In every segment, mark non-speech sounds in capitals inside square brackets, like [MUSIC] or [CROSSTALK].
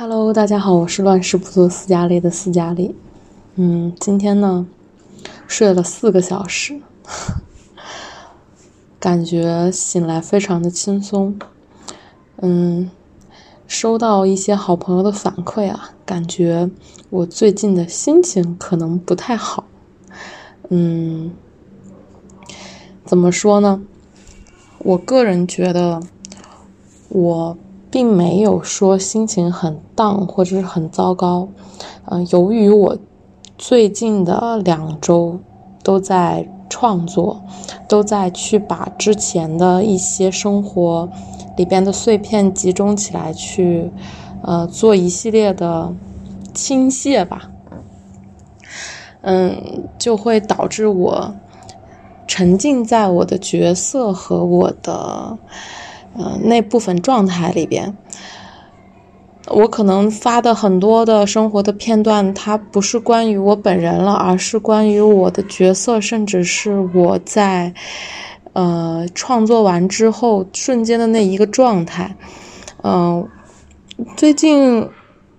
Hello，大家好，我是乱世不做斯嘉丽的斯嘉丽。嗯，今天呢睡了四个小时，[LAUGHS] 感觉醒来非常的轻松。嗯，收到一些好朋友的反馈啊，感觉我最近的心情可能不太好。嗯，怎么说呢？我个人觉得我。并没有说心情很荡或者是很糟糕，嗯，由于我最近的两周都在创作，都在去把之前的一些生活里边的碎片集中起来，去呃做一系列的倾泻吧，嗯，就会导致我沉浸在我的角色和我的。嗯，那部分状态里边，我可能发的很多的生活的片段，它不是关于我本人了，而是关于我的角色，甚至是我在呃创作完之后瞬间的那一个状态。嗯，最近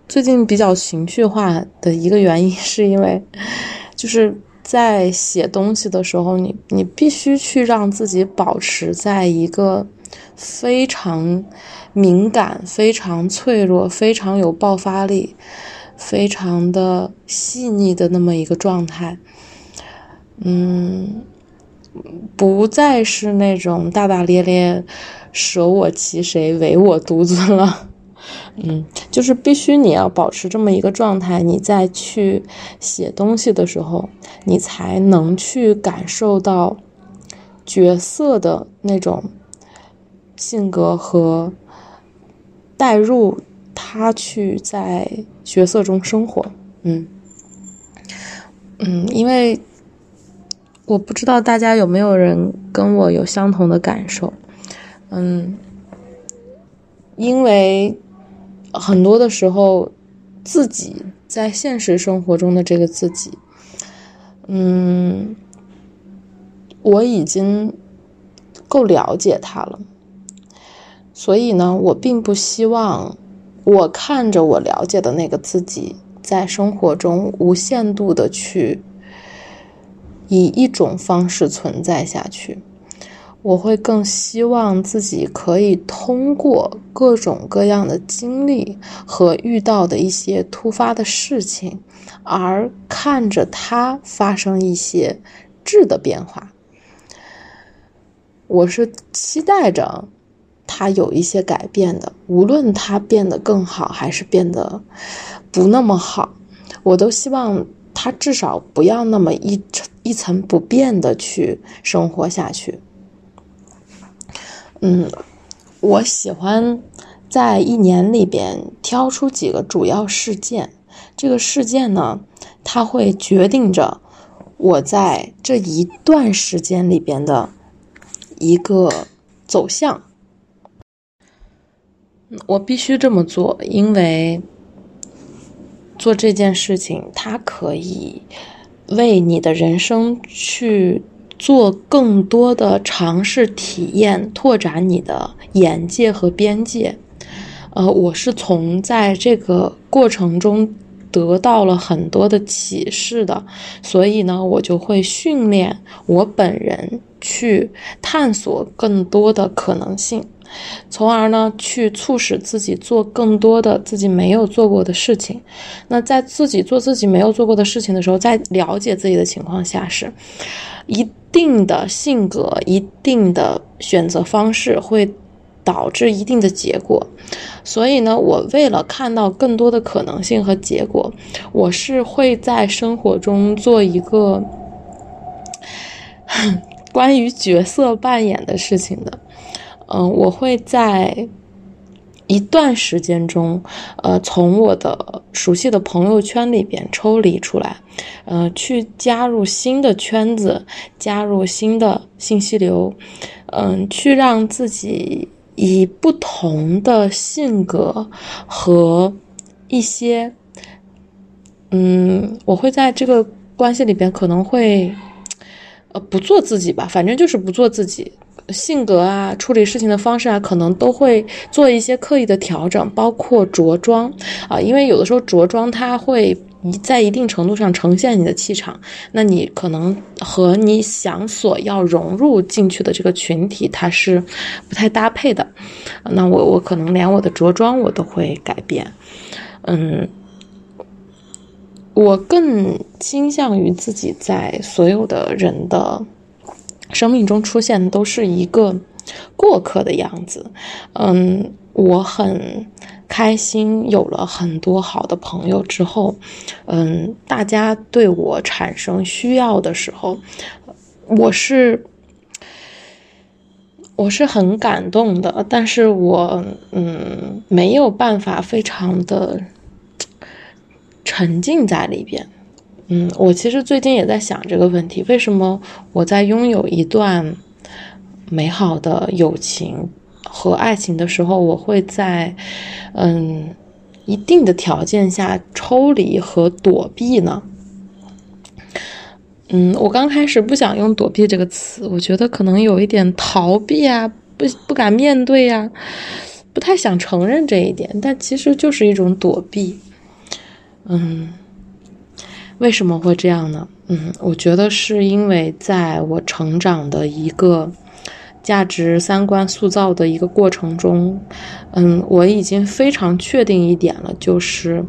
最近比较情绪化的一个原因，是因为就是在写东西的时候，你你必须去让自己保持在一个。非常敏感、非常脆弱、非常有爆发力、非常的细腻的那么一个状态，嗯，不再是那种大大咧咧、舍我其谁、唯我独尊了，[LAUGHS] 嗯，就是必须你要保持这么一个状态，你再去写东西的时候，你才能去感受到角色的那种。性格和带入他去在角色中生活，嗯。嗯，因为我不知道大家有没有人跟我有相同的感受，嗯，因为很多的时候自己在现实生活中的这个自己，嗯，我已经够了解他了。所以呢，我并不希望我看着我了解的那个自己，在生活中无限度的去以一种方式存在下去。我会更希望自己可以通过各种各样的经历和遇到的一些突发的事情，而看着它发生一些质的变化。我是期待着。他有一些改变的，无论他变得更好还是变得不那么好，我都希望他至少不要那么一一层不变的去生活下去。嗯，我喜欢在一年里边挑出几个主要事件，这个事件呢，它会决定着我在这一段时间里边的一个走向。我必须这么做，因为做这件事情，它可以为你的人生去做更多的尝试、体验，拓展你的眼界和边界。呃，我是从在这个过程中得到了很多的启示的，所以呢，我就会训练我本人去探索更多的可能性。从而呢，去促使自己做更多的自己没有做过的事情。那在自己做自己没有做过的事情的时候，在了解自己的情况下，是一定的性格、一定的选择方式会导致一定的结果。所以呢，我为了看到更多的可能性和结果，我是会在生活中做一个 [LAUGHS] 关于角色扮演的事情的。嗯，我会在一段时间中，呃，从我的熟悉的朋友圈里边抽离出来，呃，去加入新的圈子，加入新的信息流，嗯，去让自己以不同的性格和一些，嗯，我会在这个关系里边可能会，呃，不做自己吧，反正就是不做自己。性格啊，处理事情的方式啊，可能都会做一些刻意的调整，包括着装啊，因为有的时候着装它会在一定程度上呈现你的气场，那你可能和你想所要融入进去的这个群体它是不太搭配的，那我我可能连我的着装我都会改变，嗯。我更倾向于自己在所有的人的生命中出现的都是一个过客的样子。嗯，我很开心有了很多好的朋友之后，嗯，大家对我产生需要的时候，我是我是很感动的，但是我嗯没有办法非常的。沉浸在里边，嗯，我其实最近也在想这个问题：为什么我在拥有一段美好的友情和爱情的时候，我会在嗯一定的条件下抽离和躲避呢？嗯，我刚开始不想用“躲避”这个词，我觉得可能有一点逃避啊，不不敢面对呀，不太想承认这一点，但其实就是一种躲避。嗯，为什么会这样呢？嗯，我觉得是因为在我成长的一个价值三观塑造的一个过程中，嗯，我已经非常确定一点了，就是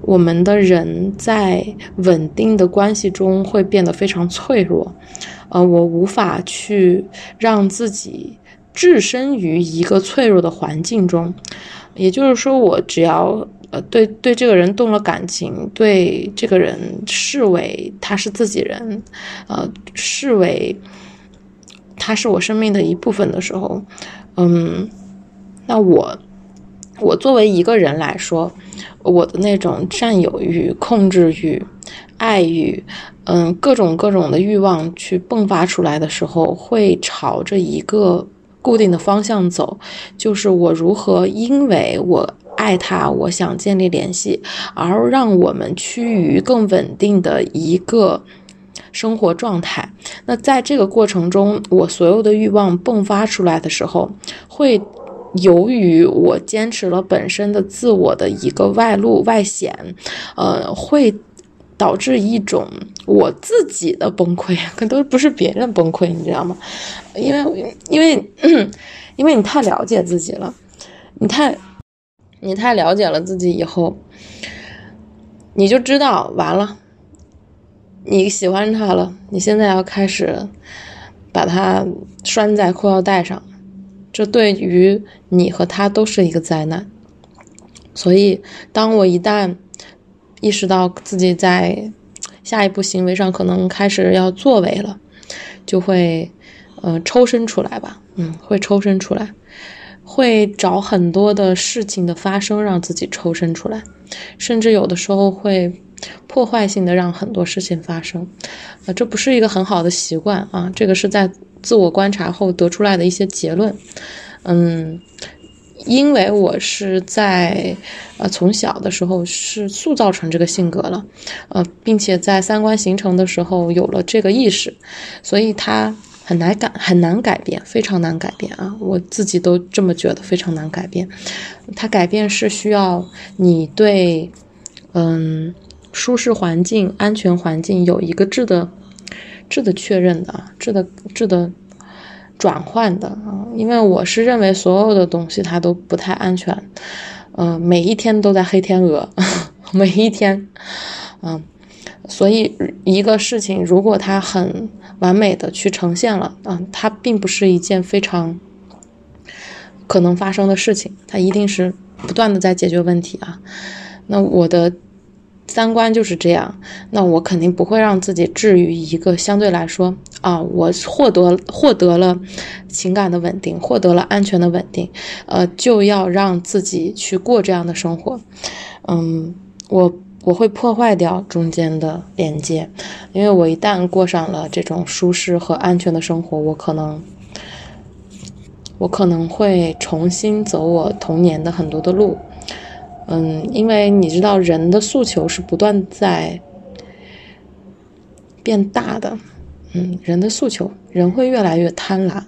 我们的人在稳定的关系中会变得非常脆弱。呃，我无法去让自己置身于一个脆弱的环境中，也就是说，我只要。呃，对对，这个人动了感情，对这个人视为他是自己人，呃，视为他是我生命的一部分的时候，嗯，那我我作为一个人来说，我的那种占有欲、控制欲、爱欲，嗯，各种各种的欲望去迸发出来的时候，会朝着一个固定的方向走，就是我如何因为我。爱他，我想建立联系，而让我们趋于更稳定的一个生活状态。那在这个过程中，我所有的欲望迸发出来的时候，会由于我坚持了本身的自我的一个外露外显，呃，会导致一种我自己的崩溃，[LAUGHS] 可都不是别人崩溃，你知道吗？因为，因为，[CLEARS THROAT] 因为你太了解自己了，你太。你太了解了自己以后，你就知道完了。你喜欢他了，你现在要开始把他拴在裤腰带上，这对于你和他都是一个灾难。所以，当我一旦意识到自己在下一步行为上可能开始要作为了，就会呃抽身出来吧，嗯，会抽身出来。会找很多的事情的发生，让自己抽身出来，甚至有的时候会破坏性的让很多事情发生，啊，这不是一个很好的习惯啊。这个是在自我观察后得出来的一些结论。嗯，因为我是在呃从小的时候是塑造成这个性格了，呃，并且在三观形成的时候有了这个意识，所以他。很难改，很难改变，非常难改变啊！我自己都这么觉得，非常难改变。它改变是需要你对，嗯，舒适环境、安全环境有一个质的、质的确认的啊，质的、质的转换的啊。因为我是认为所有的东西它都不太安全，嗯，每一天都在黑天鹅，[LAUGHS] 每一天，嗯。所以，一个事情如果它很完美的去呈现了，啊，它并不是一件非常可能发生的事情，它一定是不断的在解决问题啊。那我的三观就是这样，那我肯定不会让自己置于一个相对来说啊，我获得获得了情感的稳定，获得了安全的稳定，呃，就要让自己去过这样的生活，嗯，我。我会破坏掉中间的连接，因为我一旦过上了这种舒适和安全的生活，我可能，我可能会重新走我童年的很多的路，嗯，因为你知道人的诉求是不断在变大的，嗯，人的诉求，人会越来越贪婪，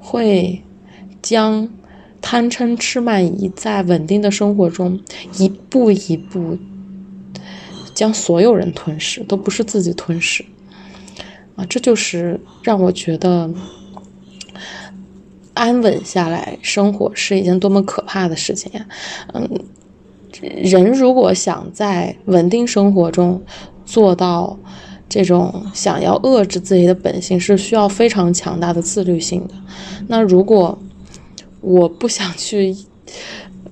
会将贪嗔痴慢疑在稳定的生活中一步一步将所有人吞噬，都不是自己吞噬啊！这就是让我觉得安稳下来生活是一件多么可怕的事情呀！嗯，人如果想在稳定生活中做到。这种想要遏制自己的本性是需要非常强大的自律性的。那如果我不想去，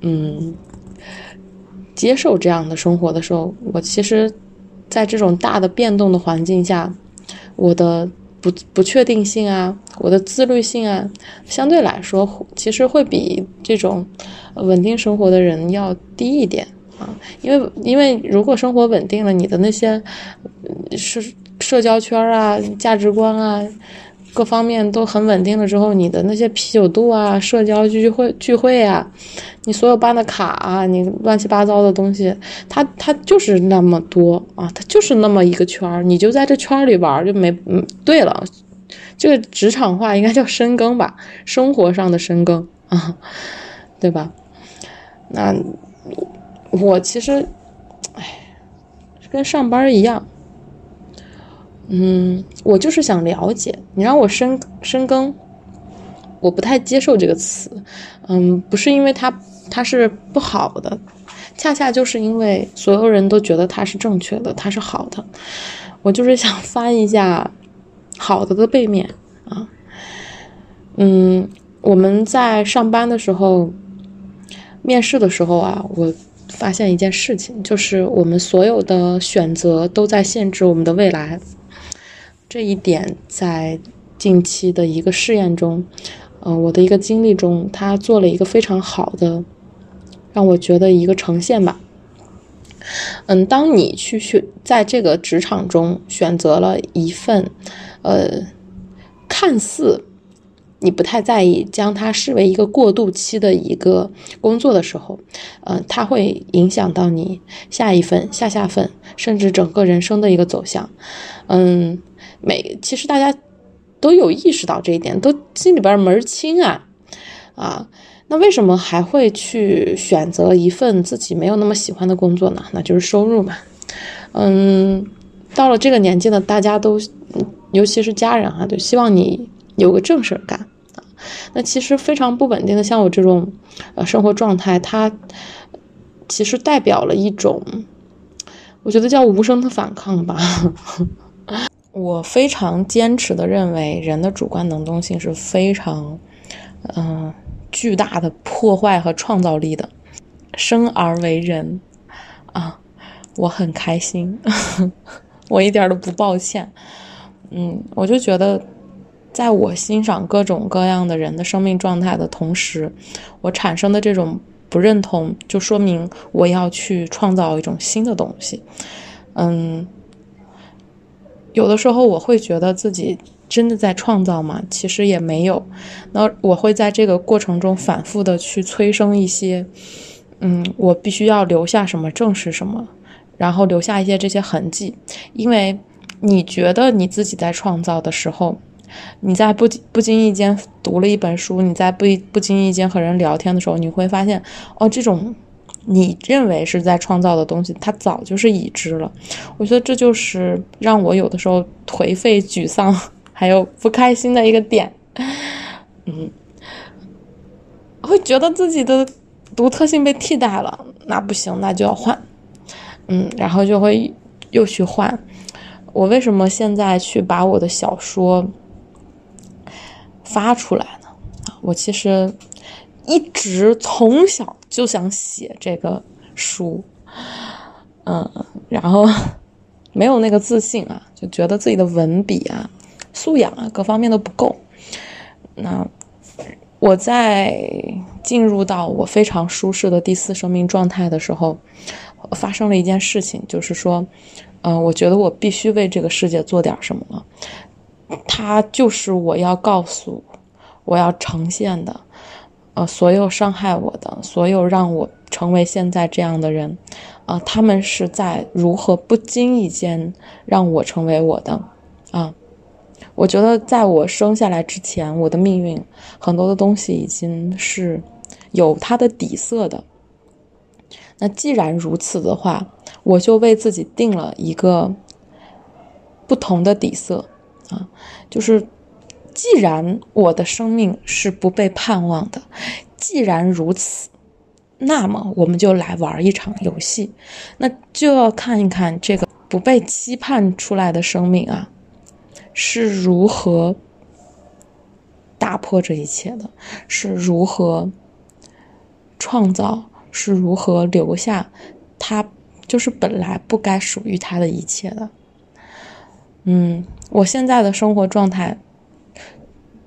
嗯，接受这样的生活的时候，我其实，在这种大的变动的环境下，我的不不确定性啊，我的自律性啊，相对来说，其实会比这种稳定生活的人要低一点啊。因为，因为如果生活稳定了，你的那些社社交圈啊、价值观啊，各方面都很稳定了之后，你的那些啤酒肚啊、社交聚会聚会啊，你所有办的卡啊，你乱七八糟的东西，它它就是那么多啊，它就是那么一个圈儿，你就在这圈里玩就没嗯。对了，这个职场化应该叫深耕吧，生活上的深耕啊，对吧？那。我其实，哎，跟上班一样，嗯，我就是想了解。你让我深深耕，我不太接受这个词，嗯，不是因为它它是不好的，恰恰就是因为所有人都觉得它是正确的，它是好的。我就是想翻一下 [LAUGHS] 好的的背面啊，嗯，我们在上班的时候，面试的时候啊，我。发现一件事情，就是我们所有的选择都在限制我们的未来。这一点在近期的一个试验中，呃，我的一个经历中，他做了一个非常好的，让我觉得一个呈现吧。嗯，当你去选在这个职场中选择了一份，呃，看似。你不太在意将它视为一个过渡期的一个工作的时候，呃，它会影响到你下一份、下下份，甚至整个人生的一个走向。嗯，每其实大家都有意识到这一点，都心里边门儿清啊啊。那为什么还会去选择一份自己没有那么喜欢的工作呢？那就是收入嘛。嗯，到了这个年纪呢，大家都，尤其是家人啊，就希望你有个正事儿干啊。那其实非常不稳定的，像我这种，呃，生活状态，它其实代表了一种，我觉得叫无声的反抗吧。我非常坚持的认为，人的主观能动性是非常，嗯，巨大的破坏和创造力的。生而为人，啊，我很开心，[LAUGHS] 我一点都不抱歉。嗯，我就觉得。在我欣赏各种各样的人的生命状态的同时，我产生的这种不认同，就说明我要去创造一种新的东西。嗯，有的时候我会觉得自己真的在创造吗？其实也没有。那我会在这个过程中反复的去催生一些，嗯，我必须要留下什么，正是什么，然后留下一些这些痕迹。因为你觉得你自己在创造的时候。你在不不经意间读了一本书，你在不不经意间和人聊天的时候，你会发现，哦，这种你认为是在创造的东西，它早就是已知了。我觉得这就是让我有的时候颓废、沮丧，还有不开心的一个点。嗯，会觉得自己的独特性被替代了，那不行，那就要换。嗯，然后就会又去换。我为什么现在去把我的小说？发出来呢？我其实一直从小就想写这个书，嗯，然后 [LAUGHS] 没有那个自信啊，就觉得自己的文笔啊、素养啊各方面都不够。那我在进入到我非常舒适的第四生命状态的时候，发生了一件事情，就是说，嗯，我觉得我必须为这个世界做点什么了。它就是我要告诉，我要呈现的，呃，所有伤害我的，所有让我成为现在这样的人，啊，他们是在如何不经意间让我成为我的，啊，我觉得在我生下来之前，我的命运很多的东西已经是有它的底色的。那既然如此的话，我就为自己定了一个不同的底色啊，就是既然我的生命是不被盼望的，既然如此，那么我们就来玩一场游戏，那就要看一看这个不被期盼出来的生命啊，是如何打破这一切的，是如何创造。是如何留下他就是本来不该属于他的一切的？嗯，我现在的生活状态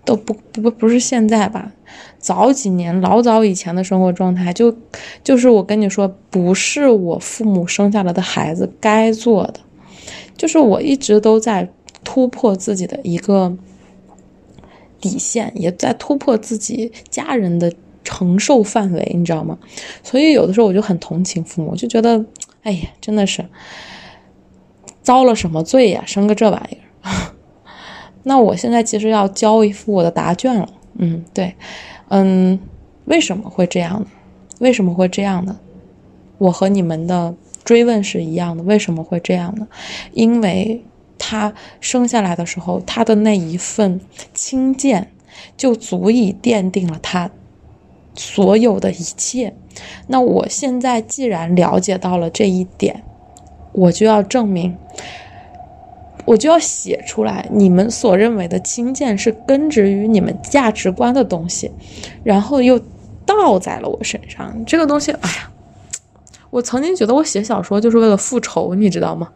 都不不不是现在吧？早几年老早以前的生活状态，就就是我跟你说，不是我父母生下来的孩子该做的，就是我一直都在突破自己的一个底线，也在突破自己家人的。承受范围，你知道吗？所以有的时候我就很同情父母，就觉得，哎呀，真的是遭了什么罪呀，生个这玩意儿。那我现在其实要交一副我的答卷了。嗯，对，嗯，为什么会这样呢？为什么会这样呢？我和你们的追问是一样的。为什么会这样呢？因为他生下来的时候，他的那一份轻贱，就足以奠定了他。所有的一切，那我现在既然了解到了这一点，我就要证明，我就要写出来。你们所认为的轻贱是根植于你们价值观的东西，然后又倒在了我身上。这个东西，哎呀，我曾经觉得我写小说就是为了复仇，你知道吗？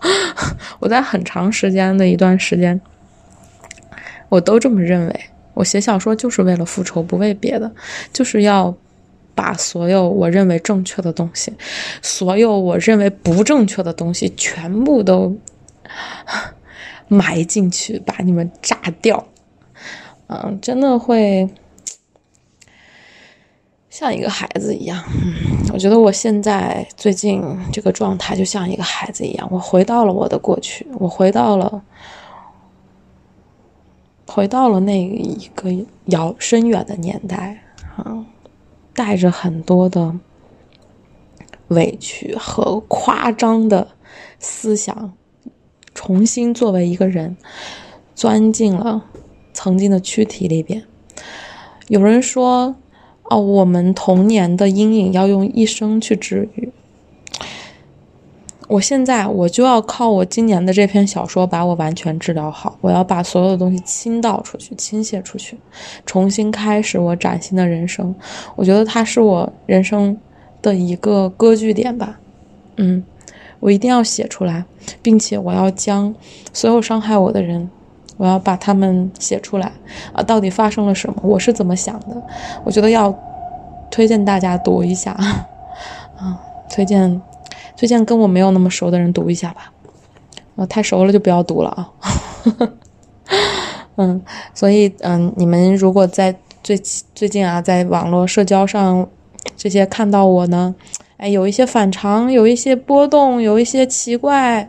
[LAUGHS] 我在很长时间的一段时间，我都这么认为。我写小说就是为了复仇，不为别的，就是要把所有我认为正确的东西，所有我认为不正确的东西，全部都 [LAUGHS] 埋进去，把你们炸掉。嗯，真的会像一个孩子一样。我觉得我现在最近这个状态就像一个孩子一样，我回到了我的过去，我回到了。回到了那一个遥深远的年代，啊，带着很多的委屈和夸张的思想，重新作为一个人，钻进了曾经的躯体里边。有人说：“哦，我们童年的阴影要用一生去治愈。”我现在我就要靠我今年的这篇小说把我完全治疗好。我要把所有的东西倾倒出去、倾泻出去，重新开始我崭新的人生。我觉得它是我人生的一个割据点吧。嗯，我一定要写出来，并且我要将所有伤害我的人，我要把他们写出来啊！到底发生了什么？我是怎么想的？我觉得要推荐大家读一下 [LAUGHS] 啊，推荐。推荐跟我没有那么熟的人读一下吧，呃，太熟了就不要读了啊。[LAUGHS] 嗯，所以嗯，你们如果在最最近啊，在网络社交上这些看到我呢，哎，有一些反常，有一些波动，有一些奇怪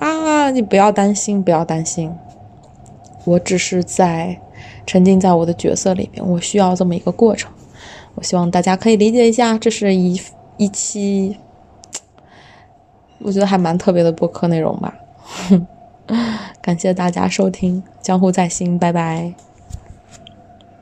啊，你不要担心，不要担心，我只是在沉浸在我的角色里边，我需要这么一个过程，我希望大家可以理解一下，这是一一期。我觉得还蛮特别的播客内容吧，[LAUGHS] 感谢大家收听，江湖在心，拜拜。